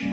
Hallo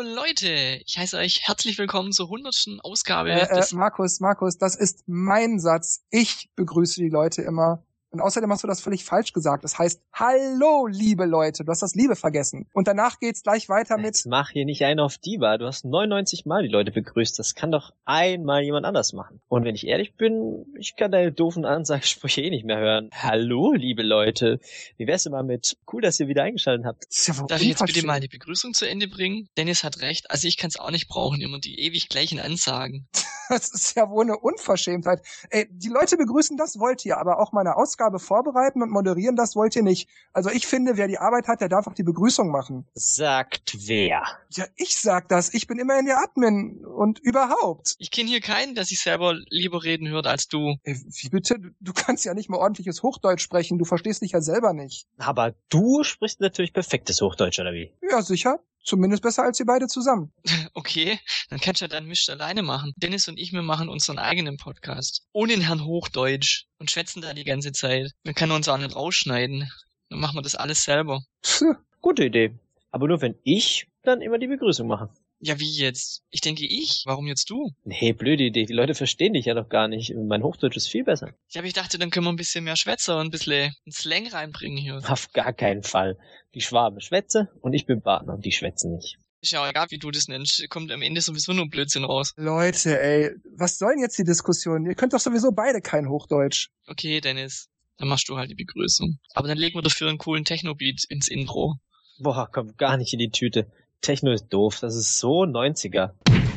Leute, ich heiße euch herzlich willkommen zur hundertsten Ausgabe Äh, äh. Markus, Markus, das ist mein Satz. Ich begrüße die Leute immer. Und außerdem hast du das völlig falsch gesagt. Das heißt, hallo, liebe Leute. Du hast das Liebe vergessen. Und danach geht's gleich weiter mit, Jetzt mach hier nicht einen auf Diva. Du hast 99 Mal die Leute begrüßt. Das kann doch einmal jemand anders machen. Und wenn ich ehrlich bin, ich kann deine doofen Ansagensprüche eh nicht mehr hören. Hallo, liebe Leute. Wie wär's mal mit, cool, dass ihr wieder eingeschaltet habt. Ja Darf ich jetzt bitte mal die Begrüßung zu Ende bringen? Dennis hat recht, also ich kann es auch nicht brauchen, immer die ewig gleichen Ansagen. Das ist ja wohl eine Unverschämtheit. Ey, die Leute begrüßen, das wollt ihr, aber auch mal eine Ausgabe vorbereiten und moderieren, das wollt ihr nicht. Also ich finde, wer die Arbeit hat, der darf auch die Begrüßung machen. Sagt wer? Ja, ich sag das. Ich bin immerhin der Admin und überhaupt. Ich kenne hier keinen, der sich selber lieber reden hört als du. Ey, wie bitte? Du- Du kannst ja nicht mal ordentliches Hochdeutsch sprechen. Du verstehst dich ja selber nicht. Aber du sprichst natürlich perfektes Hochdeutsch, oder wie? Ja, sicher. Zumindest besser als ihr beide zusammen. Okay, dann kannst du ja deinen Mist alleine machen. Dennis und ich, wir machen unseren eigenen Podcast. Ohne den Herrn Hochdeutsch. Und schwätzen da die ganze Zeit. Dann kann er uns auch nicht rausschneiden. Dann machen wir das alles selber. Pff, Gute Idee. Aber nur wenn ich dann immer die Begrüßung mache. Ja, wie jetzt? Ich denke ich. Warum jetzt du? Nee, blöde Idee. Die Leute verstehen dich ja doch gar nicht. Mein Hochdeutsch ist viel besser. Ja, aber ich dachte, dann können wir ein bisschen mehr Schwätzer und ein bisschen einen Slang reinbringen hier. Auf gar keinen Fall. Die Schwaben schwätze und ich bin Partner und die schwätzen nicht. Ist ja auch egal, wie du das nennst. Kommt am Ende sowieso nur Blödsinn raus. Leute, ey, was soll denn jetzt die Diskussion? Ihr könnt doch sowieso beide kein Hochdeutsch. Okay, Dennis. Dann machst du halt die Begrüßung. Aber dann legen wir dafür einen coolen Techno-Beat ins Intro. Boah, kommt gar nicht in die Tüte. Techno ist doof, das ist so 90er.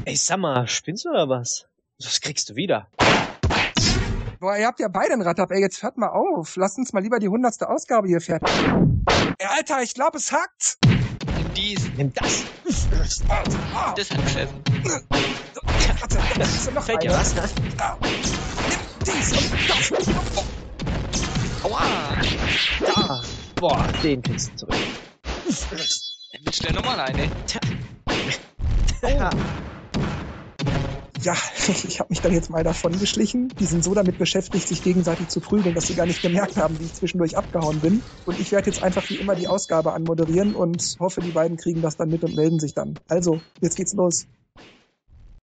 Ey, sag mal, spinnst du oder was? Was kriegst du wieder? Boah, ihr habt ja beide einen Rad ab. Ey, jetzt hört mal auf. Lasst uns mal lieber die hundertste Ausgabe hier fertig. Ey, Alter, ich glaube, es hackt. Nimm dies. Nimm das! Ah, Das hat gesessen. warte, da ist noch Fällt dir was? ne? Ah, nimm dies und das. Aua! Da! Boah, den kriegst du zurück. Du ja nochmal eine. Ja. Ja, ich habe mich dann jetzt mal davon geschlichen. Die sind so damit beschäftigt, sich gegenseitig zu prügeln, dass sie gar nicht gemerkt haben, wie ich zwischendurch abgehauen bin. Und ich werde jetzt einfach wie immer die Ausgabe anmoderieren und hoffe, die beiden kriegen das dann mit und melden sich dann. Also, jetzt geht's los.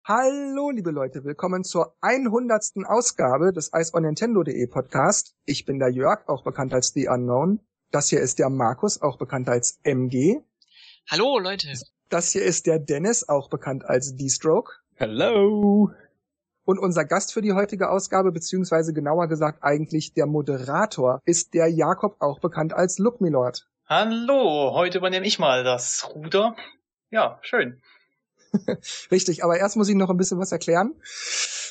Hallo, liebe Leute, willkommen zur 100. Ausgabe des iceonnintendo.de Podcast. Ich bin der Jörg, auch bekannt als The Unknown. Das hier ist der Markus, auch bekannt als MG. Hallo, Leute. Das hier ist der Dennis, auch bekannt als D-Stroke. Hello! Und unser Gast für die heutige Ausgabe, beziehungsweise genauer gesagt eigentlich der Moderator, ist der Jakob, auch bekannt als Look Milord. Hallo, heute übernehme ich mal das Ruder. Ja, schön. Richtig, aber erst muss ich noch ein bisschen was erklären.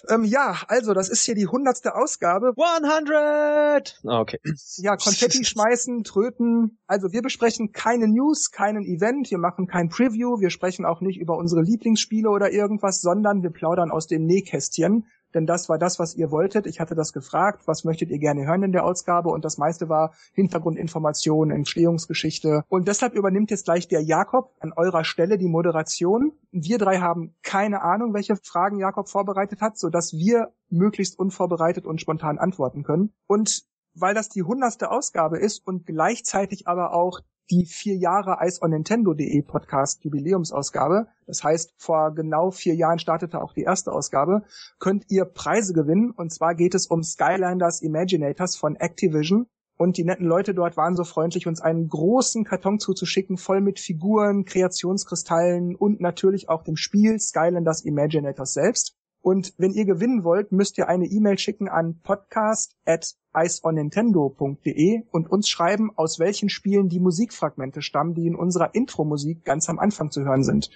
Ähm, ja, also, das ist hier die hundertste Ausgabe. 100! Ah, Okay. Ja, Konfetti schmeißen, tröten. Also, wir besprechen keine News, keinen Event, wir machen kein Preview, wir sprechen auch nicht über unsere Lieblingsspiele oder irgendwas, sondern wir plaudern aus dem Nähkästchen. Denn das war das, was ihr wolltet. Ich hatte das gefragt, was möchtet ihr gerne hören in der Ausgabe? Und das meiste war Hintergrundinformationen, Entstehungsgeschichte. Und deshalb übernimmt jetzt gleich der Jakob an eurer Stelle die Moderation. Wir drei haben keine Ahnung, welche Fragen Jakob vorbereitet hat, sodass wir möglichst unvorbereitet und spontan antworten können. Und weil das die hundertste Ausgabe ist und gleichzeitig aber auch die vier Jahre Ice on Nintendo.de Podcast Jubiläumsausgabe. Das heißt, vor genau vier Jahren startete auch die erste Ausgabe. Könnt ihr Preise gewinnen. Und zwar geht es um Skylanders Imaginators von Activision. Und die netten Leute dort waren so freundlich, uns einen großen Karton zuzuschicken, voll mit Figuren, Kreationskristallen und natürlich auch dem Spiel Skylanders Imaginators selbst. Und wenn ihr gewinnen wollt, müsst ihr eine E-Mail schicken an podcast at iceonnintendo.de und uns schreiben, aus welchen Spielen die Musikfragmente stammen, die in unserer Intro-Musik ganz am Anfang zu hören sind.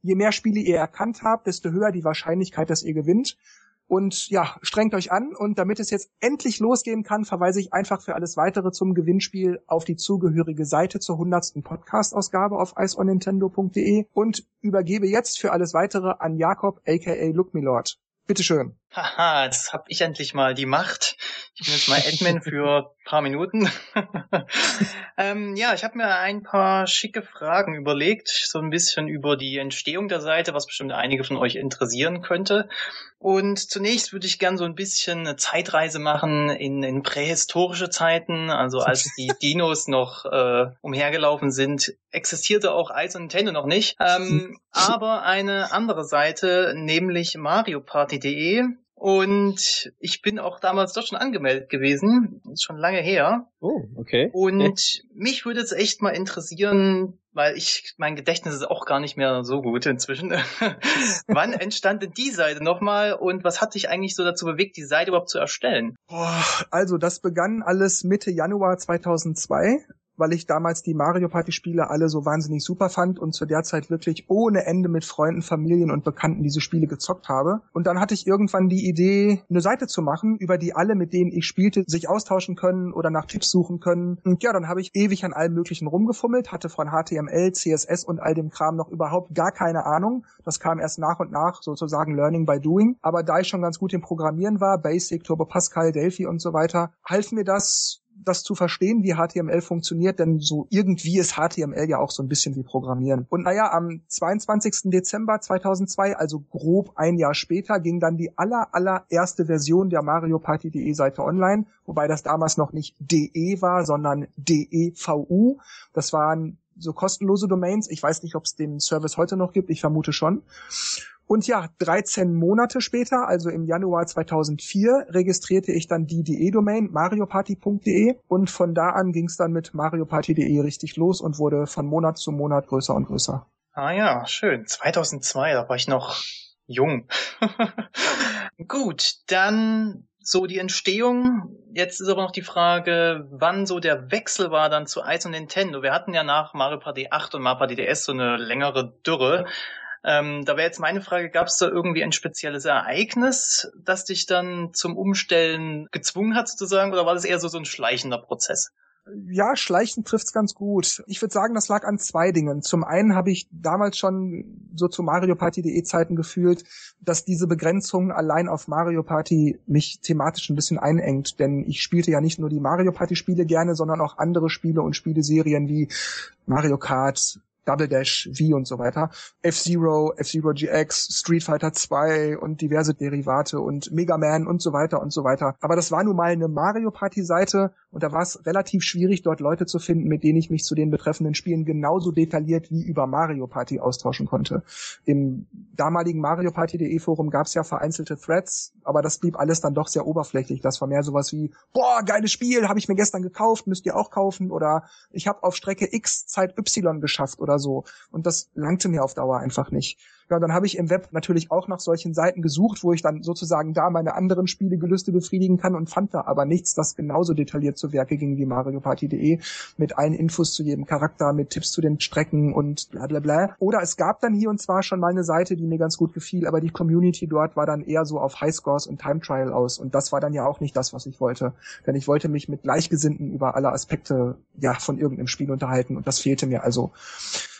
Je mehr Spiele ihr erkannt habt, desto höher die Wahrscheinlichkeit, dass ihr gewinnt. Und ja, strengt euch an. Und damit es jetzt endlich losgehen kann, verweise ich einfach für alles weitere zum Gewinnspiel auf die zugehörige Seite zur 100. Podcast-Ausgabe auf iceonnintendo.de und übergebe jetzt für alles weitere an Jakob, aka Look Milord. Bitteschön. Haha, jetzt hab ich endlich mal die Macht. Ich bin jetzt mal Admin für paar Minuten. ähm, ja, ich habe mir ein paar schicke Fragen überlegt, so ein bisschen über die Entstehung der Seite, was bestimmt einige von euch interessieren könnte. Und zunächst würde ich gern so ein bisschen eine Zeitreise machen in, in prähistorische Zeiten, also als die Dinos noch äh, umhergelaufen sind, existierte auch Eis und Nintendo noch nicht. Ähm, aber eine andere Seite, nämlich MarioParty.de, und ich bin auch damals dort schon angemeldet gewesen. Das ist schon lange her. Oh, okay. Und mich würde es echt mal interessieren, weil ich, mein Gedächtnis ist auch gar nicht mehr so gut inzwischen. Wann entstand denn die Seite nochmal und was hat dich eigentlich so dazu bewegt, die Seite überhaupt zu erstellen? Boah, also das begann alles Mitte Januar 2002 weil ich damals die Mario Party Spiele alle so wahnsinnig super fand und zu der Zeit wirklich ohne Ende mit Freunden, Familien und Bekannten diese Spiele gezockt habe. Und dann hatte ich irgendwann die Idee, eine Seite zu machen, über die alle, mit denen ich spielte, sich austauschen können oder nach Tipps suchen können. Und ja, dann habe ich ewig an allem Möglichen rumgefummelt, hatte von HTML, CSS und all dem Kram noch überhaupt gar keine Ahnung. Das kam erst nach und nach, sozusagen Learning by Doing. Aber da ich schon ganz gut im Programmieren war, Basic, Turbo Pascal, Delphi und so weiter, half mir das das zu verstehen, wie HTML funktioniert, denn so irgendwie ist HTML ja auch so ein bisschen wie Programmieren. Und naja, am 22. Dezember 2002, also grob ein Jahr später, ging dann die aller, allererste Version der Mario Party.de Seite online, wobei das damals noch nicht DE war, sondern DEVU. Das waren so kostenlose Domains. Ich weiß nicht, ob es den Service heute noch gibt. Ich vermute schon. Und ja, 13 Monate später, also im Januar 2004, registrierte ich dann die DE-Domain marioparty.de und von da an ging es dann mit marioparty.de richtig los und wurde von Monat zu Monat größer und größer. Ah ja, schön. 2002, da war ich noch jung. Gut, dann so die Entstehung. Jetzt ist aber noch die Frage, wann so der Wechsel war dann zu Ice und Nintendo. Wir hatten ja nach Mario Party 8 und Mario Party DS so eine längere Dürre. Ähm, da wäre jetzt meine Frage, gab es da irgendwie ein spezielles Ereignis, das dich dann zum Umstellen gezwungen hat sozusagen, oder war das eher so, so ein schleichender Prozess? Ja, schleichend trifft's ganz gut. Ich würde sagen, das lag an zwei Dingen. Zum einen habe ich damals schon so zu Mario Party.de Zeiten gefühlt, dass diese Begrenzung allein auf Mario Party mich thematisch ein bisschen einengt, denn ich spielte ja nicht nur die Mario Party Spiele gerne, sondern auch andere Spiele und Spieleserien wie Mario Kart, Double Dash, V und so weiter. F-Zero, F-Zero GX, Street Fighter 2 und diverse Derivate und Mega Man und so weiter und so weiter. Aber das war nun mal eine Mario Party Seite und da war es relativ schwierig, dort Leute zu finden, mit denen ich mich zu den betreffenden Spielen genauso detailliert wie über Mario Party austauschen konnte. Im damaligen Mario Party.de Forum gab es ja vereinzelte Threads, aber das blieb alles dann doch sehr oberflächlich. Das war mehr sowas wie, boah, geiles Spiel, habe ich mir gestern gekauft, müsst ihr auch kaufen oder ich habe auf Strecke X Zeit Y geschafft oder so. Und das langte mir auf Dauer einfach nicht. Ja, dann habe ich im Web natürlich auch nach solchen Seiten gesucht, wo ich dann sozusagen da meine anderen Spielegelüste befriedigen kann und fand da aber nichts, das genauso detailliert zu Werke ging wie Mario Party.de mit allen Infos zu jedem Charakter, mit Tipps zu den Strecken und bla bla bla. Oder es gab dann hier und zwar schon mal eine Seite, die mir ganz gut gefiel, aber die Community dort war dann eher so auf Highscores und Time Trial aus und das war dann ja auch nicht das, was ich wollte. Denn ich wollte mich mit Gleichgesinnten über alle Aspekte ja von irgendeinem Spiel unterhalten und das fehlte mir also.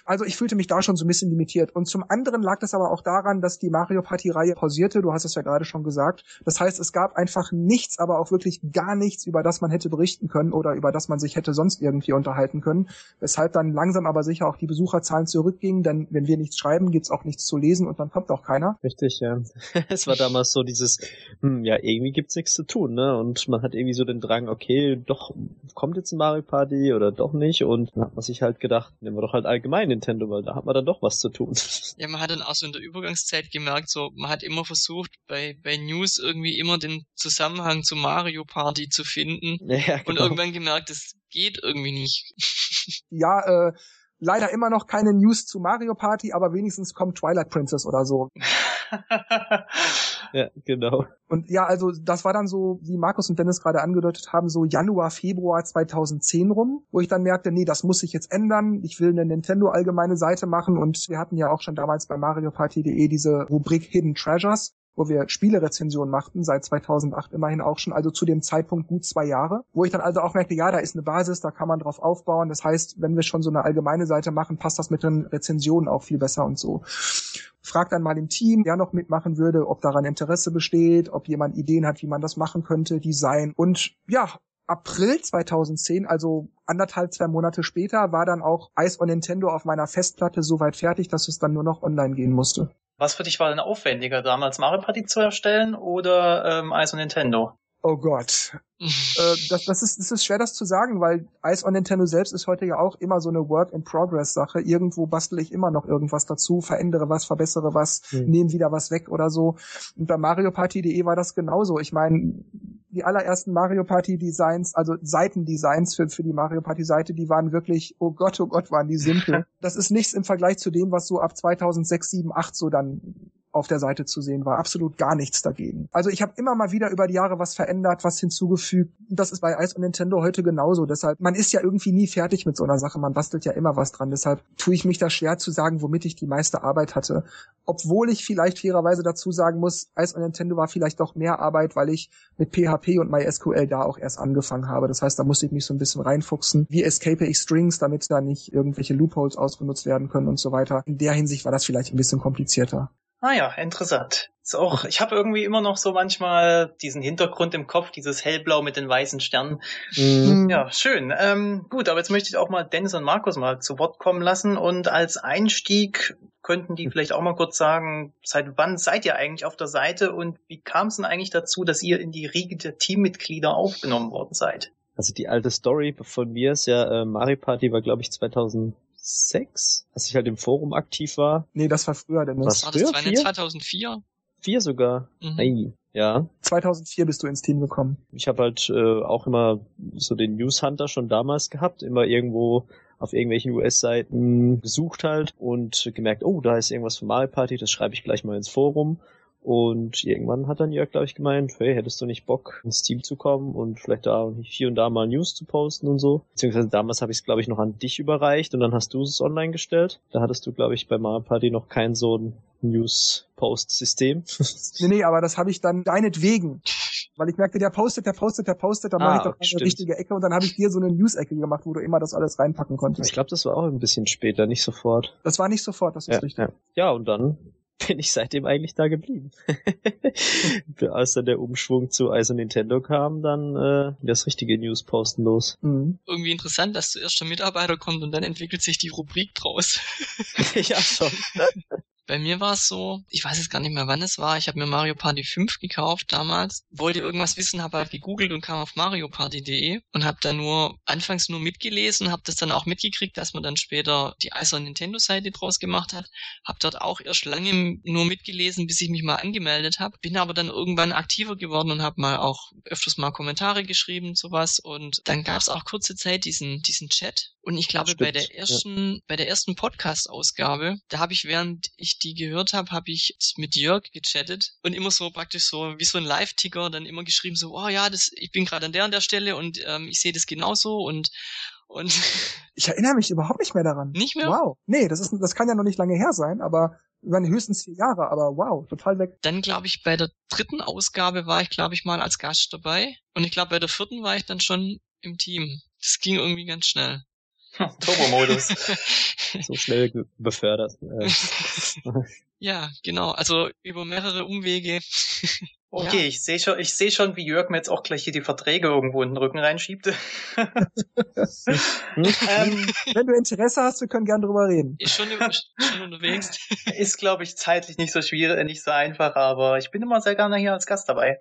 Also ich fühlte mich da schon so ein bisschen limitiert. Und zum anderen lag das aber auch daran, dass die Mario Party Reihe pausierte. Du hast es ja gerade schon gesagt. Das heißt, es gab einfach nichts, aber auch wirklich gar nichts, über das man hätte berichten können oder über das man sich hätte sonst irgendwie unterhalten können. Weshalb dann langsam aber sicher auch die Besucherzahlen zurückgingen. Denn wenn wir nichts schreiben, gibt's auch nichts zu lesen und dann kommt auch keiner. Richtig, ja. es war damals so dieses, hm, ja, irgendwie gibt's nichts zu tun, ne? Und man hat irgendwie so den Drang, okay, doch, kommt jetzt ein Mario Party oder doch nicht? Und dann hat man sich halt gedacht, nehmen wir doch halt allgemein Nintendo, weil da hat man dann doch was zu tun. Ja, man hat dann auch so in der Übergangszeit gemerkt, so, man hat immer versucht, bei, bei News irgendwie immer den Zusammenhang zu Mario Party zu finden. Ja, genau. Und irgendwann gemerkt, das geht irgendwie nicht. ja, äh, leider immer noch keine News zu Mario Party, aber wenigstens kommt Twilight Princess oder so. ja, genau. Und ja, also das war dann so, wie Markus und Dennis gerade angedeutet haben, so Januar, Februar 2010 rum, wo ich dann merkte, nee, das muss sich jetzt ändern. Ich will eine Nintendo allgemeine Seite machen und wir hatten ja auch schon damals bei MarioParty.de diese Rubrik Hidden Treasures wo wir Spielerezensionen machten, seit 2008 immerhin auch schon, also zu dem Zeitpunkt gut zwei Jahre, wo ich dann also auch merkte, ja, da ist eine Basis, da kann man drauf aufbauen. Das heißt, wenn wir schon so eine allgemeine Seite machen, passt das mit den Rezensionen auch viel besser und so. frag dann mal im Team, wer noch mitmachen würde, ob daran Interesse besteht, ob jemand Ideen hat, wie man das machen könnte, Design. Und ja, April 2010, also anderthalb, zwei Monate später, war dann auch Ice on Nintendo auf meiner Festplatte so weit fertig, dass es dann nur noch online gehen musste. Was für dich war denn aufwendiger, damals Mario Party zu erstellen oder ähm, Ice on Nintendo? Oh Gott. äh, das, das, ist, das ist schwer, das zu sagen, weil Ice on Nintendo selbst ist heute ja auch immer so eine Work-in-Progress-Sache. Irgendwo bastel ich immer noch irgendwas dazu, verändere was, verbessere was, mhm. nehme wieder was weg oder so. Und bei Mario Party.de war das genauso. Ich meine, die allerersten Mario Party Designs, also Seitendesigns für, für die Mario Party Seite, die waren wirklich, oh Gott, oh Gott, waren die simpel. Das ist nichts im Vergleich zu dem, was so ab 2006, 7, 8 so dann auf der Seite zu sehen war. Absolut gar nichts dagegen. Also ich habe immer mal wieder über die Jahre was verändert, was hinzugefügt. Das ist bei Ice und Nintendo heute genauso. Deshalb, man ist ja irgendwie nie fertig mit so einer Sache. Man bastelt ja immer was dran. Deshalb tue ich mich da schwer zu sagen, womit ich die meiste Arbeit hatte. Obwohl ich vielleicht fairerweise dazu sagen muss, Ice und Nintendo war vielleicht doch mehr Arbeit, weil ich mit PHP und MySQL da auch erst angefangen habe. Das heißt, da musste ich mich so ein bisschen reinfuchsen. Wie escape ich Strings, damit da nicht irgendwelche Loopholes ausgenutzt werden können und so weiter. In der Hinsicht war das vielleicht ein bisschen komplizierter. Ah ja, interessant. Ist auch, ich habe irgendwie immer noch so manchmal diesen Hintergrund im Kopf, dieses hellblau mit den weißen Sternen. Mhm. Ja, schön. Ähm, gut, aber jetzt möchte ich auch mal Dennis und Markus mal zu Wort kommen lassen und als Einstieg könnten die vielleicht auch mal kurz sagen, seit wann seid ihr eigentlich auf der Seite und wie kam es denn eigentlich dazu, dass ihr in die Riege der Teammitglieder aufgenommen worden seid? Also die alte Story von mir ist ja, äh, Mario Party war glaube ich 2000 2006, als ich halt im Forum aktiv war. Nee, das war früher, denn das war das 2004? Vier sogar. Mhm. Hey, ja. 2004 bist du ins Team gekommen. Ich habe halt äh, auch immer so den News Hunter schon damals gehabt, immer irgendwo auf irgendwelchen US-Seiten gesucht halt und gemerkt, oh, da ist irgendwas von Mario Party, das schreibe ich gleich mal ins Forum. Und irgendwann hat dann Jörg, glaube ich, gemeint, hey, hättest du nicht Bock, ins Team zu kommen und vielleicht da hier und da mal News zu posten und so. Beziehungsweise damals habe ich es, glaube ich, noch an dich überreicht und dann hast du es online gestellt. Da hattest du, glaube ich, bei Mario Party noch kein so ein News-Post-System. nee, nee, aber das habe ich dann deinetwegen. Weil ich merkte, der postet, der postet, der postet, dann ah, mache ich doch eine richtige Ecke und dann habe ich dir so eine News-Ecke gemacht, wo du immer das alles reinpacken konntest. Ich glaube, das war auch ein bisschen später, nicht sofort. Das war nicht sofort, das ist ja, richtig. Ja. ja, und dann bin ich seitdem eigentlich da geblieben. Als dann der Umschwung zu ISO Nintendo kam, dann äh, das richtige News-Posten los. Mhm. Irgendwie interessant, dass zuerst der Mitarbeiter kommt und dann entwickelt sich die Rubrik draus. ja, schon. Bei mir war es so, ich weiß jetzt gar nicht mehr, wann es war. Ich habe mir Mario Party 5 gekauft damals, wollte irgendwas wissen, habe halt gegoogelt und kam auf marioparty.de und habe dann nur anfangs nur mitgelesen, habe das dann auch mitgekriegt, dass man dann später die Eiser Nintendo Seite draus gemacht hat. Habe dort auch erst lange nur mitgelesen, bis ich mich mal angemeldet habe. Bin aber dann irgendwann aktiver geworden und habe mal auch öfters mal Kommentare geschrieben sowas und dann gab es auch kurze Zeit diesen diesen Chat und ich glaube, bei der ersten, ja. bei der ersten Podcast-Ausgabe, da habe ich, während ich die gehört habe, habe ich mit Jörg gechattet und immer so praktisch so wie so ein Live-Ticker dann immer geschrieben, so, oh ja, das, ich bin gerade an der und der Stelle und ähm, ich sehe das genauso und und ich erinnere mich überhaupt nicht mehr daran. Nicht mehr? Wow. Nee, das ist das kann ja noch nicht lange her sein, aber über höchstens vier Jahre, aber wow, total weg. Dann glaube ich, bei der dritten Ausgabe war ich, glaube ich, mal als Gast dabei. Und ich glaube, bei der vierten war ich dann schon im Team. Das ging irgendwie ganz schnell. Turbo-Modus. so schnell befördert. ja, genau. Also über mehrere Umwege. Okay, ja. ich sehe schon, ich sehe schon, wie Jörg mir jetzt auch gleich hier die Verträge irgendwo in den Rücken reinschiebt. ähm, Wenn du Interesse hast, wir können gern drüber reden. Ist schon, schon unterwegs. Ist, glaube ich, zeitlich nicht so schwierig, nicht so einfach, aber ich bin immer sehr gerne hier als Gast dabei.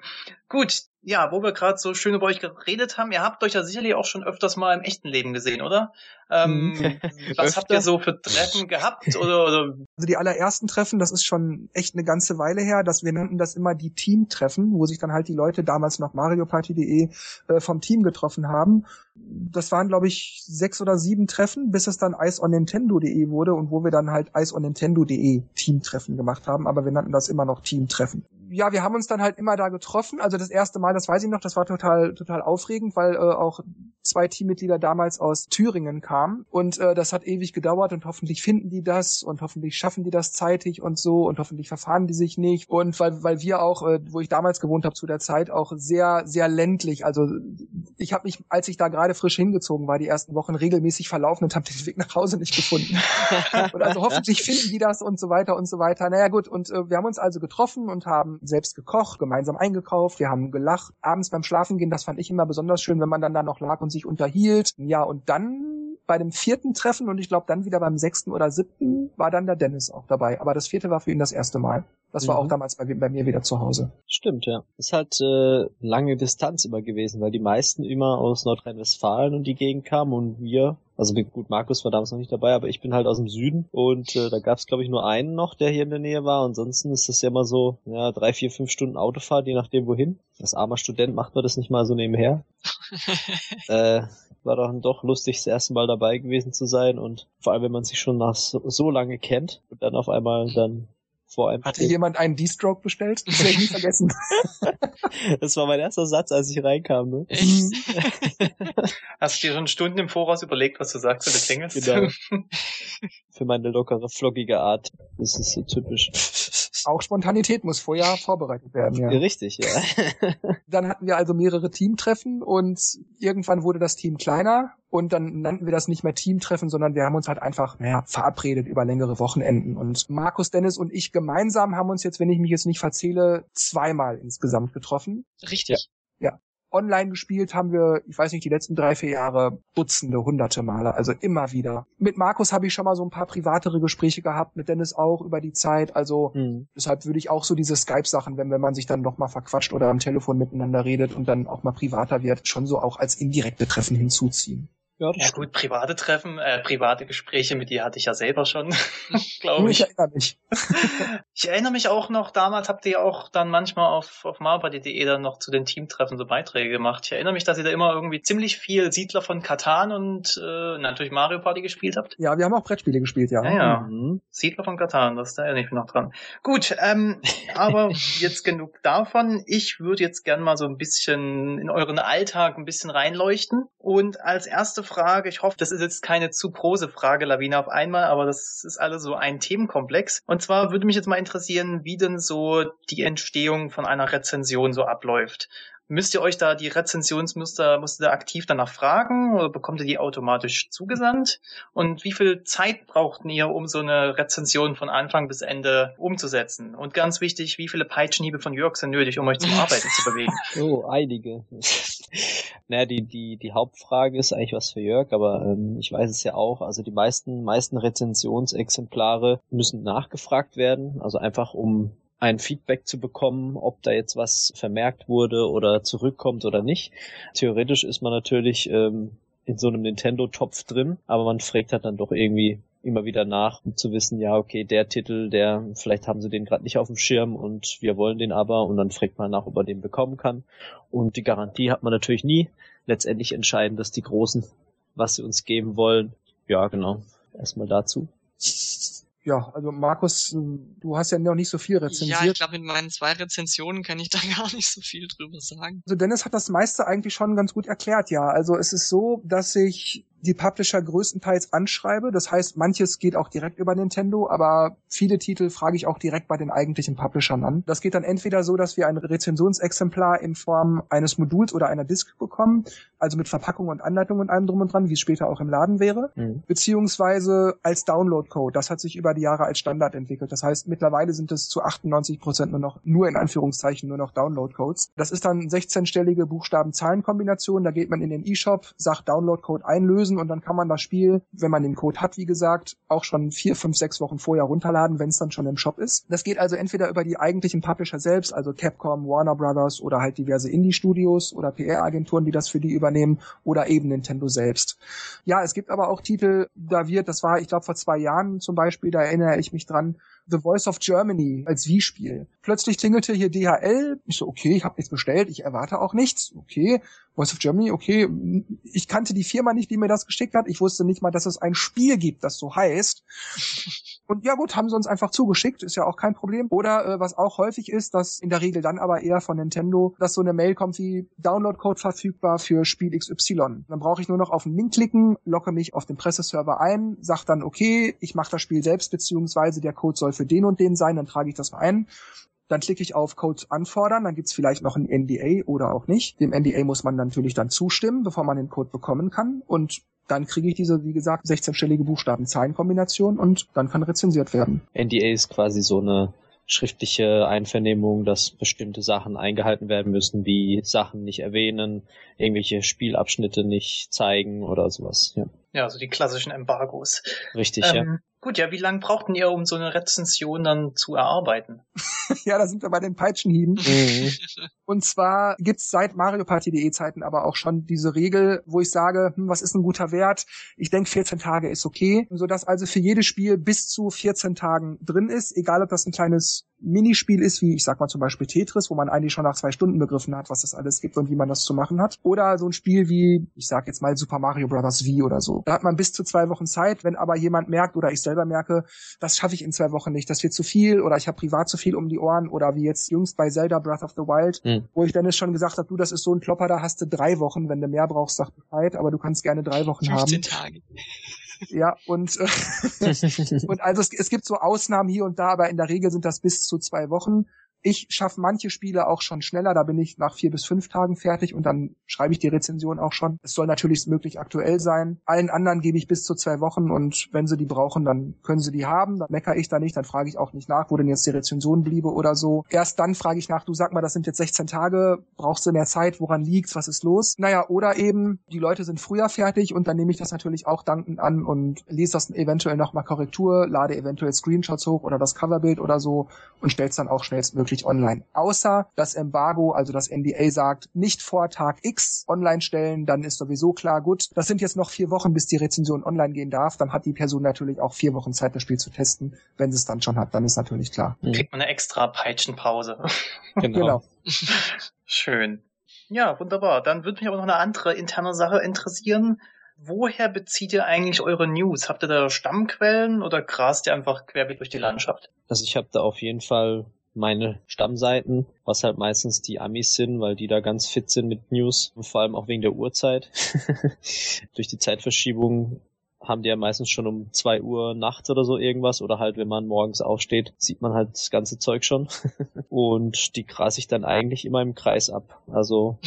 Gut, ja, wo wir gerade so schön über euch geredet haben, ihr habt euch ja sicherlich auch schon öfters mal im echten Leben gesehen, oder? Ähm, mhm. was habt ihr so für Treffen gehabt? Oder, oder? Also die allerersten Treffen, das ist schon echt eine ganze Weile her, dass wir nannten das immer die Teamtreffen, wo sich dann halt die Leute damals noch marioparty.de äh, vom Team getroffen haben. Das waren, glaube ich, sechs oder sieben Treffen, bis es dann iceonnintendo.de wurde und wo wir dann halt iceonnintendo.de Teamtreffen gemacht haben, aber wir nannten das immer noch Teamtreffen ja, wir haben uns dann halt immer da getroffen. Also das erste Mal, das weiß ich noch, das war total, total aufregend, weil äh, auch zwei Teammitglieder damals aus Thüringen kamen und äh, das hat ewig gedauert und hoffentlich finden die das und hoffentlich schaffen die das zeitig und so und hoffentlich verfahren die sich nicht und weil, weil wir auch, äh, wo ich damals gewohnt habe zu der Zeit, auch sehr, sehr ländlich, also ich habe mich, als ich da gerade frisch hingezogen war, die ersten Wochen regelmäßig verlaufen und habe den Weg nach Hause nicht gefunden. und also hoffentlich finden die das und so weiter und so weiter. Naja gut, und äh, wir haben uns also getroffen und haben selbst gekocht, gemeinsam eingekauft, wir haben gelacht. Abends beim Schlafengehen, das fand ich immer besonders schön, wenn man dann da noch lag und sich unterhielt. Ja, und dann bei dem vierten Treffen und ich glaube dann wieder beim sechsten oder siebten war dann der Dennis auch dabei. Aber das vierte war für ihn das erste Mal. Das war Mhm. auch damals bei, bei mir wieder zu Hause. Stimmt, ja. Ist halt äh, lange Distanz immer gewesen, weil die meisten immer aus Nordrhein-Westfalen und die Gegend kamen und wir, also gut, Markus war damals noch nicht dabei, aber ich bin halt aus dem Süden und äh, da gab es glaube ich nur einen noch, der hier in der Nähe war. Ansonsten ist das ja immer so, ja, drei, vier, fünf Stunden Autofahrt, je nachdem wohin. Als armer Student macht man das nicht mal so nebenher. äh, war dann doch lustig, das erste Mal dabei gewesen zu sein und vor allem, wenn man sich schon nach so, so lange kennt und dann auf einmal dann vor einem Hatte jemand einen D-Stroke bestellt? Das werde ich nie vergessen. Das war mein erster Satz, als ich reinkam. Ne? Echt? Hast du dir schon Stunden im Voraus überlegt, was du sagst, wenn du klingelst? Genau. Für meine lockere, flockige Art. Das ist so typisch. Auch Spontanität muss vorher vorbereitet werden, ja. Ja, richtig, ja. Dann hatten wir also mehrere Teamtreffen und irgendwann wurde das Team kleiner und dann nannten wir das nicht mehr Teamtreffen, sondern wir haben uns halt einfach naja, verabredet über längere Wochenenden. Und Markus, Dennis und ich gemeinsam haben uns jetzt, wenn ich mich jetzt nicht verzähle, zweimal insgesamt getroffen. Richtig. Online gespielt haben wir, ich weiß nicht, die letzten drei, vier Jahre Dutzende, hunderte Male, also immer wieder. Mit Markus habe ich schon mal so ein paar privatere Gespräche gehabt, mit Dennis auch über die Zeit, also Hm. Deshalb würde ich auch so diese Skype-Sachen, wenn, wenn man sich dann noch mal verquatscht oder am Telefon miteinander redet und dann auch mal privater wird, schon so auch als indirekte Treffen hinzuziehen. Ja, Ja gut, private Treffen, äh, private Gespräche mit dir hatte ich ja selber schon, glaube ich ich. erinnere mich. Ich erinnere mich auch noch, damals habt ihr ja auch dann manchmal auf, auf marparty.de dann noch zu den Teamtreffen so Beiträge gemacht. Ich erinnere mich, dass ihr da immer irgendwie ziemlich viel Siedler von Katan und äh, natürlich Mario Party gespielt habt. Ja, wir haben auch Brettspiele gespielt, ja. Ja, ja. Mhm. Siedler von Katan, das da erinnere ich mich noch dran. Gut, ähm, aber jetzt genug davon. Ich würde jetzt gern mal so ein bisschen in euren Alltag ein bisschen reinleuchten. Und als erste Frage, ich hoffe, das ist jetzt keine zu große Frage, Lawine, auf einmal, aber das ist alles so ein Themenkomplex. Und zwar würde mich jetzt mal interessieren, wie denn so die Entstehung von einer Rezension so abläuft. Müsst ihr euch da die Rezensionsmuster, müsst ihr da aktiv danach fragen oder bekommt ihr die automatisch zugesandt? Und wie viel Zeit braucht ihr, um so eine Rezension von Anfang bis Ende umzusetzen? Und ganz wichtig, wie viele Peitschenhiebe von Jörg sind nötig, um euch zum Arbeiten zu bewegen? Oh, einige. naja, die, die, die Hauptfrage ist eigentlich was für Jörg, aber ähm, ich weiß es ja auch. Also die meisten, meisten Rezensionsexemplare müssen nachgefragt werden, also einfach um ein Feedback zu bekommen, ob da jetzt was vermerkt wurde oder zurückkommt oder nicht. Theoretisch ist man natürlich ähm, in so einem Nintendo-Topf drin, aber man fragt halt dann doch irgendwie immer wieder nach, um zu wissen, ja, okay, der Titel, der, vielleicht haben sie den gerade nicht auf dem Schirm und wir wollen den aber und dann fragt man nach, ob er den bekommen kann. Und die Garantie hat man natürlich nie. Letztendlich entscheiden das die Großen, was sie uns geben wollen. Ja, genau. Erstmal dazu. Ja, also Markus, du hast ja noch nicht so viel Ja, rezensiert. ich glaube, mit meinen zwei Rezensionen kann ich da gar nicht so viel drüber sagen. Also Dennis hat das meiste eigentlich schon ganz gut erklärt, ja. Also es ist so, dass ich die Publisher größtenteils anschreibe. Das heißt, manches geht auch direkt über Nintendo, aber viele Titel frage ich auch direkt bei den eigentlichen Publishern an. Das geht dann entweder so, dass wir ein Rezensionsexemplar in Form eines Moduls oder einer Disk bekommen, also mit Verpackung und Anleitung und allem drum und dran, wie es später auch im Laden wäre, Mhm. beziehungsweise als Download-Code. Das hat sich über die Jahre als Standard entwickelt. Das heißt, mittlerweile sind es zu 98 Prozent nur noch, nur in Anführungszeichen, nur noch Download-Codes. Das ist dann 16-stellige Buchstaben-Zahlen-Kombination. Da geht man in den E-Shop, sagt Download-Code einlösen und dann kann man das Spiel, wenn man den Code hat, wie gesagt, auch schon vier, fünf, sechs Wochen vorher runterladen, wenn es dann schon im Shop ist. Das geht also entweder über die eigentlichen Publisher selbst, also Capcom, Warner Brothers oder halt diverse Indie-Studios oder PR-Agenturen, die das für die übernehmen oder eben Nintendo selbst. Ja, es gibt aber auch Titel, da wird, das war, ich glaube, vor zwei Jahren zum Beispiel, da erinnere ich mich dran, The Voice of Germany als Wii-Spiel. Plötzlich klingelte hier DHL. Ich so, okay, ich habe nichts bestellt, ich erwarte auch nichts. Okay, Voice of Germany, okay. Ich kannte die Firma nicht, die mir das geschickt hat. Ich wusste nicht mal, dass es ein Spiel gibt, das so heißt. Und ja gut, haben sie uns einfach zugeschickt, ist ja auch kein Problem. Oder äh, was auch häufig ist, dass in der Regel dann aber eher von Nintendo, dass so eine Mail kommt wie Downloadcode verfügbar für Spiel XY. Dann brauche ich nur noch auf den Link klicken, locke mich auf den Presseserver ein, sag dann, okay, ich mache das Spiel selbst, beziehungsweise der Code soll für den und den sein, dann trage ich das mal ein. Dann klicke ich auf Code anfordern, dann gibt's vielleicht noch ein NDA oder auch nicht. Dem NDA muss man natürlich dann zustimmen, bevor man den Code bekommen kann. Und dann kriege ich diese, wie gesagt, 16-stellige Buchstaben-Zahlen-Kombination und dann kann rezensiert werden. NDA ist quasi so eine schriftliche Einvernehmung, dass bestimmte Sachen eingehalten werden müssen, wie Sachen nicht erwähnen, irgendwelche Spielabschnitte nicht zeigen oder sowas. Ja, ja also die klassischen Embargos. Richtig, ähm, ja. Gut, ja, wie lange brauchten ihr, um so eine Rezension dann zu erarbeiten? ja, da sind wir bei den Peitschenhieben. Mhm. Und zwar gibt's seit Mario Party.de Zeiten aber auch schon diese Regel, wo ich sage, hm, was ist ein guter Wert? Ich denke, 14 Tage ist okay, sodass also für jedes Spiel bis zu 14 Tagen drin ist, egal ob das ein kleines Minispiel ist, wie ich sag mal zum Beispiel Tetris, wo man eigentlich schon nach zwei Stunden begriffen hat, was das alles gibt und wie man das zu machen hat. Oder so ein Spiel wie, ich sag jetzt mal Super Mario Bros. Wii oder so. Da hat man bis zu zwei Wochen Zeit. Wenn aber jemand merkt oder ich selber merke, das schaffe ich in zwei Wochen nicht, das wird zu viel oder ich habe privat zu viel um die Ohren oder wie jetzt jüngst bei Zelda Breath of the Wild, mhm. wo ich Dennis schon gesagt habe, du, das ist so ein Klopper, da hast du drei Wochen, wenn du mehr brauchst, sag Bescheid, aber du kannst gerne drei Wochen 15 haben. Tage. Ja, und, äh, und also es, es gibt so Ausnahmen hier und da, aber in der Regel sind das bis zu zwei Wochen. Ich schaffe manche Spiele auch schon schneller, da bin ich nach vier bis fünf Tagen fertig und dann schreibe ich die Rezension auch schon. Es soll natürlich möglich aktuell sein. Allen anderen gebe ich bis zu zwei Wochen und wenn sie die brauchen, dann können sie die haben. Dann meckere ich da nicht, dann frage ich auch nicht nach, wo denn jetzt die Rezension bliebe oder so. Erst dann frage ich nach, du sag mal, das sind jetzt 16 Tage, brauchst du mehr Zeit, woran liegt's, was ist los? Naja, oder eben, die Leute sind früher fertig und dann nehme ich das natürlich auch dankend an und lese das eventuell nochmal Korrektur, lade eventuell Screenshots hoch oder das Coverbild oder so und stell's dann auch schnellstmöglich wirklich online. Außer das Embargo, also das NDA sagt, nicht vor Tag X online stellen, dann ist sowieso klar, gut, das sind jetzt noch vier Wochen, bis die Rezension online gehen darf. Dann hat die Person natürlich auch vier Wochen Zeit, das Spiel zu testen. Wenn sie es dann schon hat, dann ist natürlich klar. Kriegt man eine extra Peitschenpause. genau. genau. Schön. Ja, wunderbar. Dann würde mich aber noch eine andere interne Sache interessieren. Woher bezieht ihr eigentlich eure News? Habt ihr da Stammquellen oder grast ihr einfach querbeet durch die Landschaft? Also ich habe da auf jeden Fall meine Stammseiten, was halt meistens die Amis sind, weil die da ganz fit sind mit News und vor allem auch wegen der Uhrzeit. Durch die Zeitverschiebung haben die ja meistens schon um zwei Uhr nachts oder so irgendwas oder halt, wenn man morgens aufsteht, sieht man halt das ganze Zeug schon. und die grase ich dann eigentlich immer im Kreis ab. Also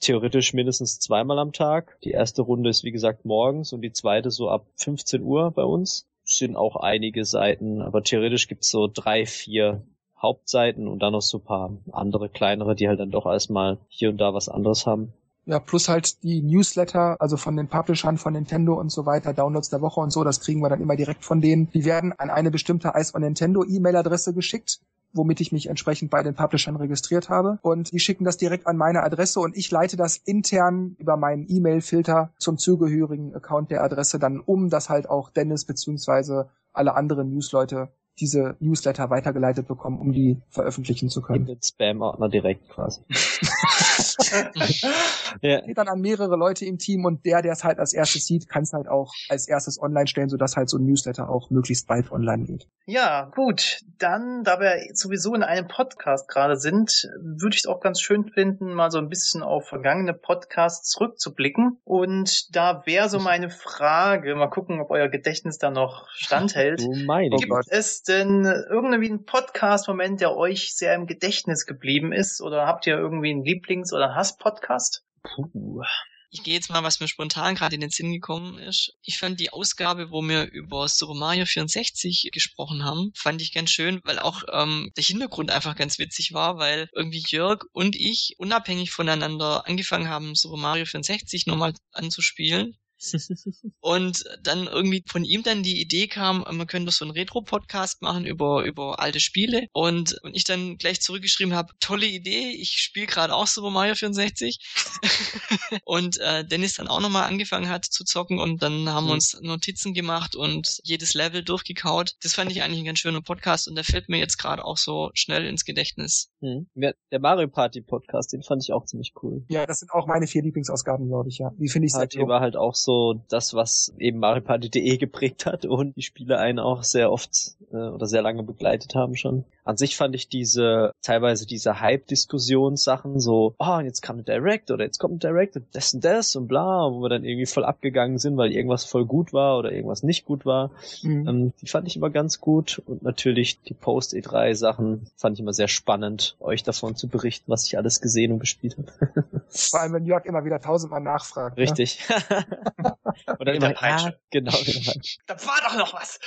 theoretisch mindestens zweimal am Tag. Die erste Runde ist wie gesagt morgens und die zweite so ab 15 Uhr bei uns. Sind auch einige Seiten, aber theoretisch gibt's so drei, vier Hauptseiten und dann noch so ein paar andere kleinere, die halt dann doch erstmal hier und da was anderes haben. Ja, plus halt die Newsletter, also von den Publishern, von Nintendo und so weiter, Downloads der Woche und so, das kriegen wir dann immer direkt von denen. Die werden an eine bestimmte Ice on Nintendo E-Mail-Adresse geschickt womit ich mich entsprechend bei den Publishern registriert habe. Und die schicken das direkt an meine Adresse und ich leite das intern über meinen E-Mail-Filter zum zugehörigen Account der Adresse dann um, dass halt auch Dennis beziehungsweise alle anderen Newsleute diese Newsletter weitergeleitet bekommen, um die veröffentlichen zu können. In den Spam-Ordner direkt quasi. ja. Geht dann an mehrere Leute im Team und der, der es halt als erstes sieht, kann es halt auch als erstes online stellen, sodass halt so ein Newsletter auch möglichst bald online geht. Ja, gut. Dann, da wir sowieso in einem Podcast gerade sind, würde ich es auch ganz schön finden, mal so ein bisschen auf vergangene Podcasts zurückzublicken. Und da wäre so meine Frage, mal gucken, ob euer Gedächtnis da noch standhält. Du meine Gibt Gott. es denn irgendwie einen Podcast-Moment, der euch sehr im Gedächtnis geblieben ist? Oder habt ihr irgendwie einen Lieblings- oder Hass-Podcast? Puh. Ich gehe jetzt mal, was mir spontan gerade in den Sinn gekommen ist. Ich fand die Ausgabe, wo wir über Super Mario 64 gesprochen haben, fand ich ganz schön, weil auch ähm, der Hintergrund einfach ganz witzig war, weil irgendwie Jörg und ich unabhängig voneinander angefangen haben, Super Mario 64 nochmal anzuspielen und dann irgendwie von ihm dann die Idee kam, man könnte so einen Retro-Podcast machen über, über alte Spiele. Und, und ich dann gleich zurückgeschrieben habe, tolle Idee, ich spiele gerade auch Super Mario 64. und äh, Dennis dann auch nochmal angefangen hat zu zocken und dann haben wir mhm. uns Notizen gemacht und jedes Level durchgekaut. Das fand ich eigentlich ein ganz schöner Podcast und der fällt mir jetzt gerade auch so schnell ins Gedächtnis. Mhm. Der Mario Party Podcast, den fand ich auch ziemlich cool. Ja, das sind auch meine vier Lieblingsausgaben, glaube ich, ja. Die finde ich Party sehr war halt auch so so das, was eben MarioParty.de geprägt hat und die Spiele einen auch sehr oft äh, oder sehr lange begleitet haben schon. An sich fand ich diese, teilweise diese Hype-Diskussionssachen so, oh, und jetzt kam ein Direct oder jetzt kommt ein Direct und das und das und bla, wo wir dann irgendwie voll abgegangen sind, weil irgendwas voll gut war oder irgendwas nicht gut war. Mhm. Ähm, die fand ich immer ganz gut und natürlich die Post-E3-Sachen fand ich immer sehr spannend, euch davon zu berichten, was ich alles gesehen und gespielt habe. Vor allem, wenn Jörg immer wieder tausendmal nachfragt. Ne? Richtig. Ja? und dann immer, ja, genau, genau. Da war doch noch was.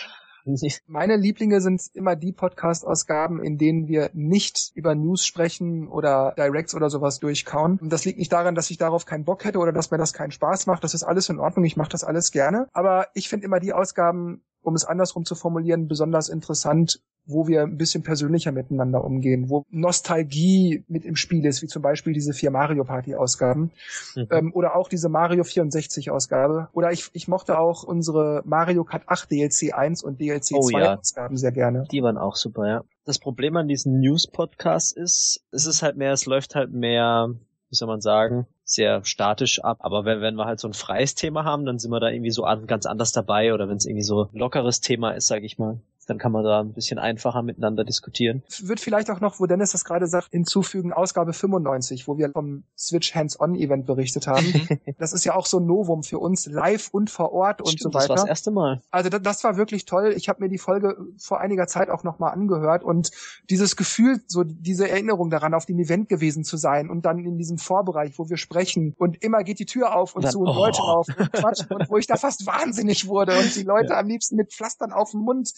Meine Lieblinge sind immer die Podcast-Ausgaben, in denen wir nicht über News sprechen oder Directs oder sowas durchkauen. Und das liegt nicht daran, dass ich darauf keinen Bock hätte oder dass mir das keinen Spaß macht. Das ist alles in Ordnung. Ich mache das alles gerne. Aber ich finde immer die Ausgaben, um es andersrum zu formulieren, besonders interessant, wo wir ein bisschen persönlicher miteinander umgehen, wo Nostalgie mit im Spiel ist, wie zum Beispiel diese vier Mario Party Ausgaben mhm. ähm, oder auch diese Mario 64 Ausgabe. Oder ich, ich mochte auch unsere Mario Kart 8 DLC 1 und DLC oh, 2 ja. Ausgaben sehr gerne. Die waren auch super, ja. Das Problem an diesen News-Podcasts ist, es ist halt mehr, es läuft halt mehr, wie soll man sagen, sehr statisch ab. Aber wenn, wenn wir halt so ein freies Thema haben, dann sind wir da irgendwie so an, ganz anders dabei. Oder wenn es irgendwie so ein lockeres Thema ist, sage ich mal, dann kann man da ein bisschen einfacher miteinander diskutieren. Wird vielleicht auch noch, wo Dennis das gerade sagt, hinzufügen, Ausgabe 95, wo wir vom Switch Hands-On-Event berichtet haben. das ist ja auch so ein Novum für uns, live und vor Ort und Stimmt, so weiter. Das war das erste Mal. Also das, das war wirklich toll. Ich habe mir die Folge vor einiger Zeit auch nochmal angehört und dieses Gefühl, so diese Erinnerung daran, auf dem Event gewesen zu sein und dann in diesem Vorbereich, wo wir sprechen und immer geht die Tür auf und, und dann, zu und oh. Leute auf und quatschen und wo ich da fast wahnsinnig wurde und die Leute ja. am liebsten mit Pflastern auf dem Mund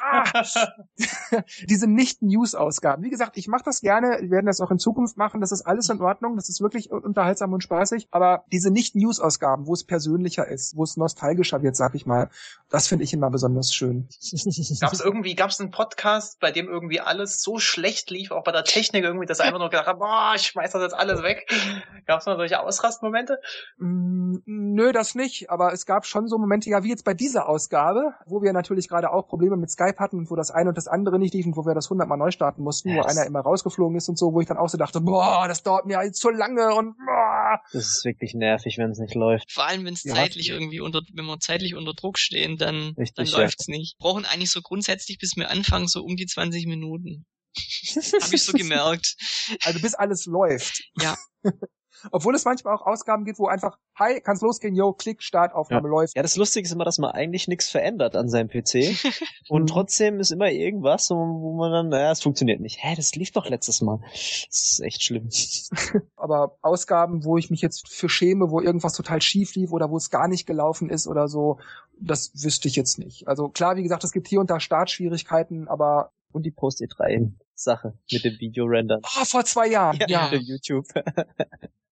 Ah, diese Nicht-News-Ausgaben. Wie gesagt, ich mache das gerne. Wir werden das auch in Zukunft machen. Das ist alles in Ordnung. Das ist wirklich unterhaltsam und spaßig. Aber diese Nicht-News-Ausgaben, wo es persönlicher ist, wo es nostalgischer wird, sag ich mal, das finde ich immer besonders schön. Gab es irgendwie, gab es einen Podcast, bei dem irgendwie alles so schlecht lief, auch bei der Technik irgendwie, dass einfach nur gedacht hat, boah, ich schmeiß das jetzt alles weg. Gab es mal solche Ausrastmomente? Mm, nö, das nicht. Aber es gab schon so Momente, ja, wie jetzt bei dieser Ausgabe, wo wir natürlich gerade auch Probleme mit Skype hatten und wo das eine und das andere nicht lief und wo wir das hundertmal neu starten mussten, yes. wo einer immer rausgeflogen ist und so, wo ich dann auch so dachte, boah, das dauert mir jetzt so lange und boah. Das ist wirklich nervig, wenn es nicht läuft. Vor allem, wenn es ja. zeitlich irgendwie unter, wenn wir zeitlich unter Druck stehen, dann, Richtig, dann ja. läuft's nicht. Brauchen eigentlich so grundsätzlich, bis wir anfangen, so um die 20 Minuten. Hab ich so gemerkt. Also bis alles läuft. Ja. Obwohl es manchmal auch Ausgaben gibt, wo einfach, hi, kann's losgehen, yo, Klick, Startaufnahme ja. läuft. Ja, das Lustige ist immer, dass man eigentlich nichts verändert an seinem PC. und trotzdem ist immer irgendwas, wo man dann, naja, es funktioniert nicht. Hä, das lief doch letztes Mal. Das ist echt schlimm. Aber Ausgaben, wo ich mich jetzt für schäme, wo irgendwas total schief lief oder wo es gar nicht gelaufen ist oder so, das wüsste ich jetzt nicht. Also klar, wie gesagt, es gibt hier und da Startschwierigkeiten, aber und die Post-E3 Sache mit dem Video-Rendern. Ah, oh, vor zwei Jahren. Ja, ja. YouTube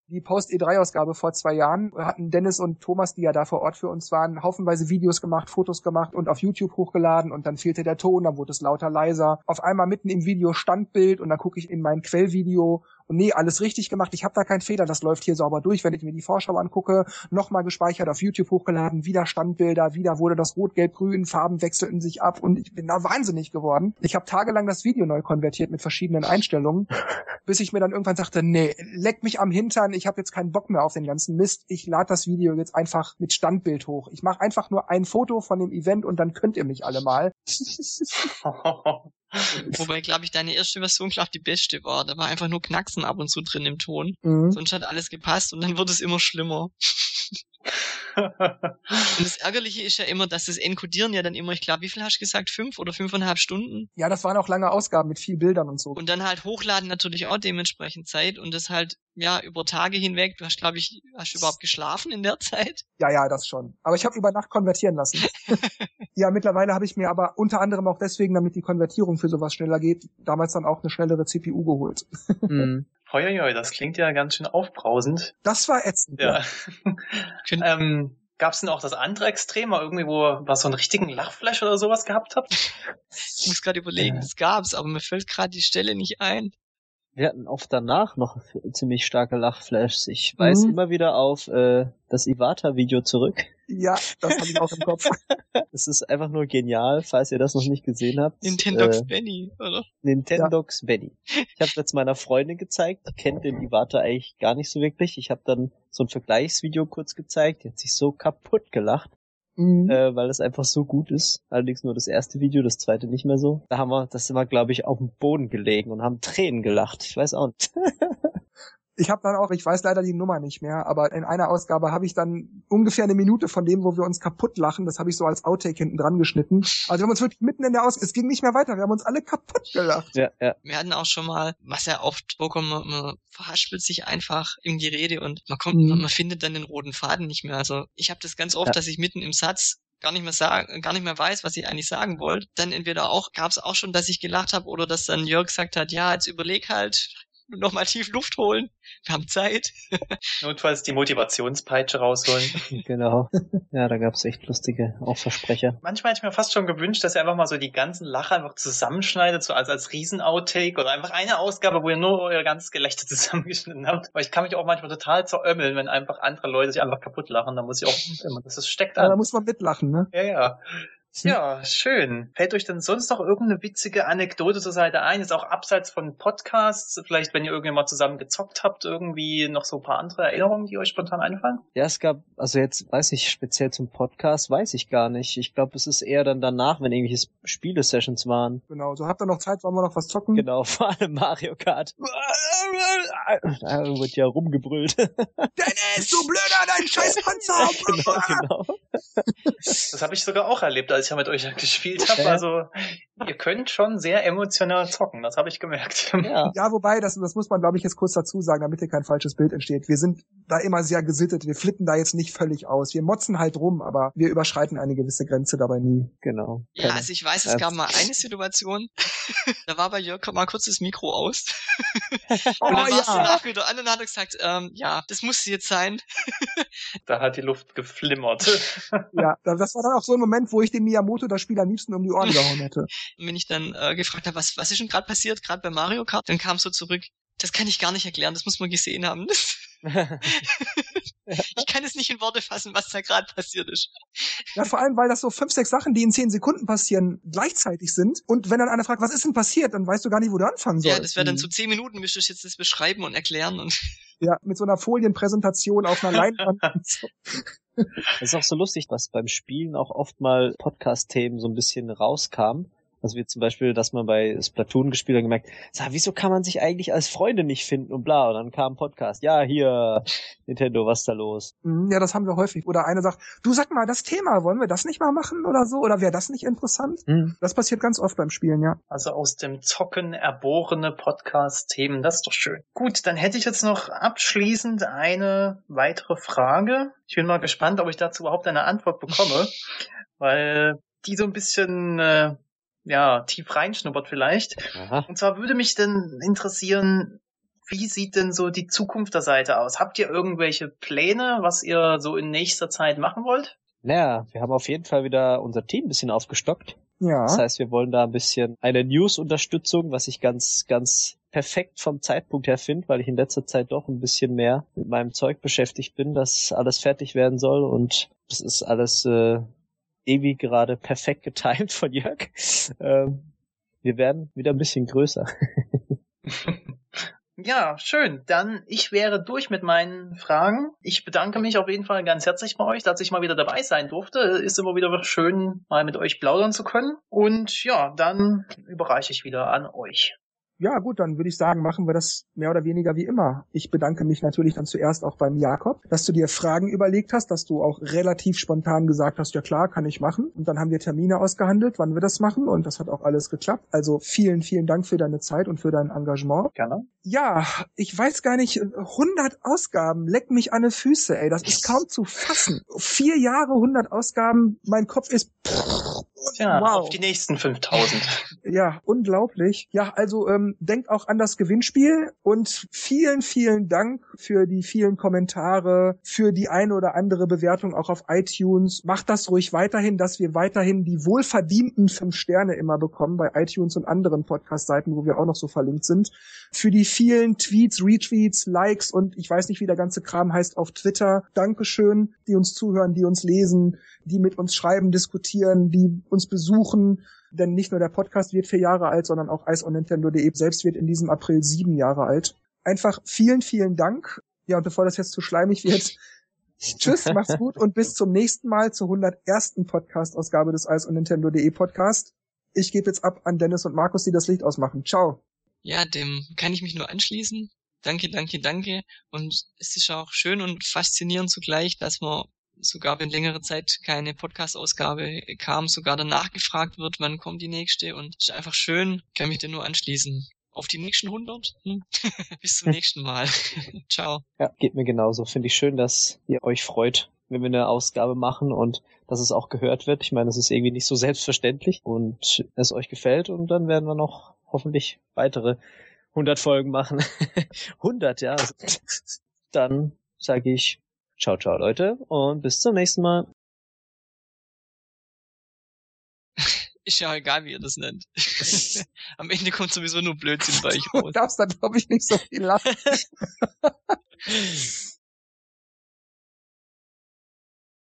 die Post-E3-Ausgabe vor zwei Jahren hatten Dennis und Thomas, die ja da vor Ort für uns waren, haufenweise Videos gemacht, Fotos gemacht und auf YouTube hochgeladen und dann fehlte der Ton, dann wurde es lauter leiser. Auf einmal mitten im Video Standbild und dann gucke ich in mein Quellvideo und nee, alles richtig gemacht, ich habe da keinen Fehler, das läuft hier sauber durch. Wenn ich mir die Vorschau angucke, nochmal gespeichert, auf YouTube hochgeladen, wieder Standbilder, wieder wurde das Rot, Gelb, Grün, Farben wechselten sich ab und ich bin da wahnsinnig geworden. Ich habe tagelang das Video neu konvertiert mit verschiedenen Einstellungen, bis ich mir dann irgendwann sagte, nee, leck mich am Hintern, ich habe jetzt keinen Bock mehr auf den ganzen Mist, ich lade das Video jetzt einfach mit Standbild hoch. Ich mache einfach nur ein Foto von dem Event und dann könnt ihr mich alle mal. Wobei, glaube ich, deine erste Version, glaube die beste war. Da war einfach nur Knacksen ab und zu drin im Ton. Mhm. Sonst hat alles gepasst und dann wird es immer schlimmer. und das Ärgerliche ist ja immer, dass das Encodieren ja dann immer, ich glaube, wie viel hast du gesagt? Fünf oder fünfeinhalb Stunden? Ja, das waren auch lange Ausgaben mit viel Bildern und so. Und dann halt hochladen natürlich auch dementsprechend Zeit und das halt, ja, über Tage hinweg. Du hast, glaube ich, hast du überhaupt geschlafen in der Zeit? Ja, ja, das schon. Aber ich habe über Nacht konvertieren lassen. ja, mittlerweile habe ich mir aber unter anderem auch deswegen, damit die Konvertierung für sowas schneller geht, damals dann auch eine schnellere CPU geholt. mhm. Heuiui, das klingt ja ganz schön aufbrausend. Das war ätzend. Ja. ja. ähm, Gab es denn auch das andere Extrem, mal irgendwie, wo was so einen richtigen Lachflash oder sowas gehabt habt? Ich muss gerade überlegen, es gab's, aber mir fällt gerade die Stelle nicht ein. Wir hatten oft danach noch ziemlich starke Lachflashs. Ich weise mhm. immer wieder auf äh, das Iwata-Video zurück Ja, das habe ich auch im Kopf. Es ist einfach nur genial, falls ihr das noch nicht gesehen habt. Nintendox Äh, Benny, oder? Nintendox Benny. Ich habe jetzt meiner Freundin gezeigt, die kennt den Iwata eigentlich gar nicht so wirklich. Ich habe dann so ein Vergleichsvideo kurz gezeigt, die hat sich so kaputt gelacht, Mhm. äh, weil es einfach so gut ist. Allerdings nur das erste Video, das zweite nicht mehr so. Da haben wir, das sind wir, glaube ich, auf dem Boden gelegen und haben Tränen gelacht. Ich weiß auch nicht. Ich habe dann auch, ich weiß leider die Nummer nicht mehr, aber in einer Ausgabe habe ich dann ungefähr eine Minute von dem, wo wir uns kaputt lachen, das habe ich so als Outtake hinten dran geschnitten. Also wir haben uns wirklich mitten in der Ausgabe, es ging nicht mehr weiter, wir haben uns alle kaputt gelacht. ja, ja. Wir hatten auch schon mal, was ja oft vorkommt, man, man verhaspelt sich einfach im Gerede und man kommt, Mhm. man, man findet dann den roten Faden nicht mehr. Also ich habe das ganz oft, Ja. dass ich mitten im Satz gar nicht mehr sagen, gar nicht mehr weiß, was ich eigentlich sagen wollte. Dann entweder auch, gab es auch schon, dass ich gelacht habe oder dass dann Jörg gesagt hat, ja, jetzt überleg halt, nochmal tief Luft holen. Wir haben Zeit. Notfalls die Motivationspeitsche rausholen. Genau. Ja, da gab's echt lustige Versprecher. Manchmal hätte ich mir fast schon gewünscht, dass ihr einfach mal so die ganzen Lacher einfach zusammenschneidet, so als, als Riesen-Outtake oder einfach eine Ausgabe, wo ihr nur euer ganzes Gelächter zusammengeschnitten habt. Weil ich kann mich auch manchmal total zerömmeln, wenn einfach andere Leute sich einfach kaputt lachen. Da muss ich auch immer, das ist, steckt Ja, da an. muss man mitlachen, ne? Ja, ja. Ja, schön. Fällt euch denn sonst noch irgendeine witzige Anekdote zur Seite ein? Ist auch abseits von Podcasts, vielleicht wenn ihr irgendwann mal zusammen gezockt habt, irgendwie noch so ein paar andere Erinnerungen, die euch spontan einfallen? Ja, es gab, also jetzt weiß ich speziell zum Podcast, weiß ich gar nicht. Ich glaube, es ist eher dann danach, wenn irgendwelche Spiele-Sessions waren. Genau, so habt ihr noch Zeit, wollen wir noch was zocken? Genau, vor allem Mario Kart. Da wird ja rumgebrüllt. Dennis, du Blöder, dein scheiß Panzer! genau, genau. Das habe ich sogar auch erlebt, als ich ja mit euch gespielt habe. Okay. Also ihr könnt schon sehr emotional zocken, das habe ich gemerkt. Ja. Ja, wobei, das, das muss man, glaube ich, jetzt kurz dazu sagen, damit hier kein falsches Bild entsteht. Wir sind da immer sehr gesittet. Wir flippen da jetzt nicht völlig aus. Wir motzen halt rum, aber wir überschreiten eine gewisse Grenze dabei nie. Genau. Ja, also ich weiß, es gab mal eine Situation, da war bei Jörg mal kurz das Mikro aus. Oh Und dann ja. danach wieder an und dann hat er gesagt, ähm, ja, das musste jetzt sein. Da hat die Luft geflimmert. Ja, das war dann auch so ein Moment, wo ich dem Miyamoto das Spiel am liebsten um die Ohren gehauen hätte. Und wenn ich dann äh, gefragt habe, was, was ist denn gerade passiert, gerade bei Mario Kart, dann kam so zurück, das kann ich gar nicht erklären, das muss man gesehen haben. ich kann es nicht in Worte fassen, was da gerade passiert ist. Ja, vor allem, weil das so fünf, sechs Sachen, die in zehn Sekunden passieren, gleichzeitig sind. Und wenn dann einer fragt, was ist denn passiert, dann weißt du gar nicht, wo du anfangen sollst. Ja, das wäre dann so zehn Minuten, müsstest du jetzt das beschreiben und erklären und Ja, mit so einer Folienpräsentation auf einer Leinwand. Das ist auch so lustig, dass beim Spielen auch oft mal Podcast-Themen so ein bisschen rauskamen. Also wie zum Beispiel, dass man bei Splatoon gespielt hat gemerkt, sag, wieso kann man sich eigentlich als Freunde nicht finden und bla. Und dann kam ein Podcast. Ja, hier, Nintendo, was ist da los? Mhm, Ja, das haben wir häufig. Oder einer sagt, du sag mal, das Thema, wollen wir das nicht mal machen oder so? Oder wäre das nicht interessant? Hm. Das passiert ganz oft beim Spielen, ja. Also aus dem Zocken erborene Podcast-Themen, das ist doch schön. Gut, dann hätte ich jetzt noch abschließend eine weitere Frage. Ich bin mal gespannt, ob ich dazu überhaupt eine Antwort bekomme, weil die so ein bisschen äh, ja tief reinschnuppert vielleicht. Aha. Und zwar würde mich denn interessieren, wie sieht denn so die Zukunft der Seite aus? Habt ihr irgendwelche Pläne, was ihr so in nächster Zeit machen wollt? Naja, wir haben auf jeden Fall wieder unser Team ein bisschen aufgestockt. Ja. Das heißt, wir wollen da ein bisschen eine News-Unterstützung, was ich ganz, ganz perfekt vom Zeitpunkt her finde, weil ich in letzter Zeit doch ein bisschen mehr mit meinem Zeug beschäftigt bin, dass alles fertig werden soll und das ist alles äh, ewig gerade perfekt getimt von Jörg. Ähm, wir werden wieder ein bisschen größer. Ja, schön. Dann ich wäre durch mit meinen Fragen. Ich bedanke mich auf jeden Fall ganz herzlich bei euch, dass ich mal wieder dabei sein durfte. Ist immer wieder schön, mal mit euch plaudern zu können. Und ja, dann überreiche ich wieder an euch. Ja, gut, dann würde ich sagen, machen wir das mehr oder weniger wie immer. Ich bedanke mich natürlich dann zuerst auch beim Jakob, dass du dir Fragen überlegt hast, dass du auch relativ spontan gesagt hast, ja klar, kann ich machen. Und dann haben wir Termine ausgehandelt, wann wir das machen und das hat auch alles geklappt. Also vielen, vielen Dank für deine Zeit und für dein Engagement. Gerne. Ja, ich weiß gar nicht, 100 Ausgaben, leck mich an die Füße, ey, das ist kaum zu fassen. Vier Jahre, 100 Ausgaben, mein Kopf ist... Tja, wow. auf die nächsten 5000. Ja, unglaublich. Ja, also ähm, denkt auch an das Gewinnspiel und vielen, vielen Dank für die vielen Kommentare, für die eine oder andere Bewertung auch auf iTunes. Macht das ruhig weiterhin, dass wir weiterhin die wohlverdienten fünf Sterne immer bekommen bei iTunes und anderen Podcast-Seiten, wo wir auch noch so verlinkt sind. Für die vielen Tweets, Retweets, Likes und ich weiß nicht, wie der ganze Kram heißt auf Twitter. Dankeschön, die uns zuhören, die uns lesen, die mit uns schreiben, diskutieren, die uns besuchen. Denn nicht nur der Podcast wird vier Jahre alt, sondern auch iceonnintendo.de selbst wird in diesem April sieben Jahre alt. Einfach vielen, vielen Dank. Ja, und bevor das jetzt zu schleimig wird, tschüss, macht's gut und bis zum nächsten Mal zur 101. Podcast-Ausgabe des iceonnintendo.de Podcast. Ich gebe jetzt ab an Dennis und Markus, die das Licht ausmachen. Ciao. Ja, dem kann ich mich nur anschließen. Danke, danke, danke. Und es ist auch schön und faszinierend zugleich, dass man sogar wenn längere Zeit keine Podcast-Ausgabe kam, sogar danach gefragt wird, wann kommt die nächste. Und ist einfach schön, kann mich dir nur anschließen. Auf die nächsten 100. Hm? Bis zum nächsten Mal. Ciao. Ja, geht mir genauso. Finde ich schön, dass ihr euch freut, wenn wir eine Ausgabe machen und dass es auch gehört wird. Ich meine, das ist irgendwie nicht so selbstverständlich und es euch gefällt und dann werden wir noch hoffentlich weitere 100 Folgen machen. 100, ja. Dann sage ich ciao, ciao Leute und bis zum nächsten Mal. Ist ja egal, wie ihr das nennt. Am Ende kommt sowieso nur Blödsinn bei euch raus. Du darfst dann, glaube ich, nicht so viel lachen.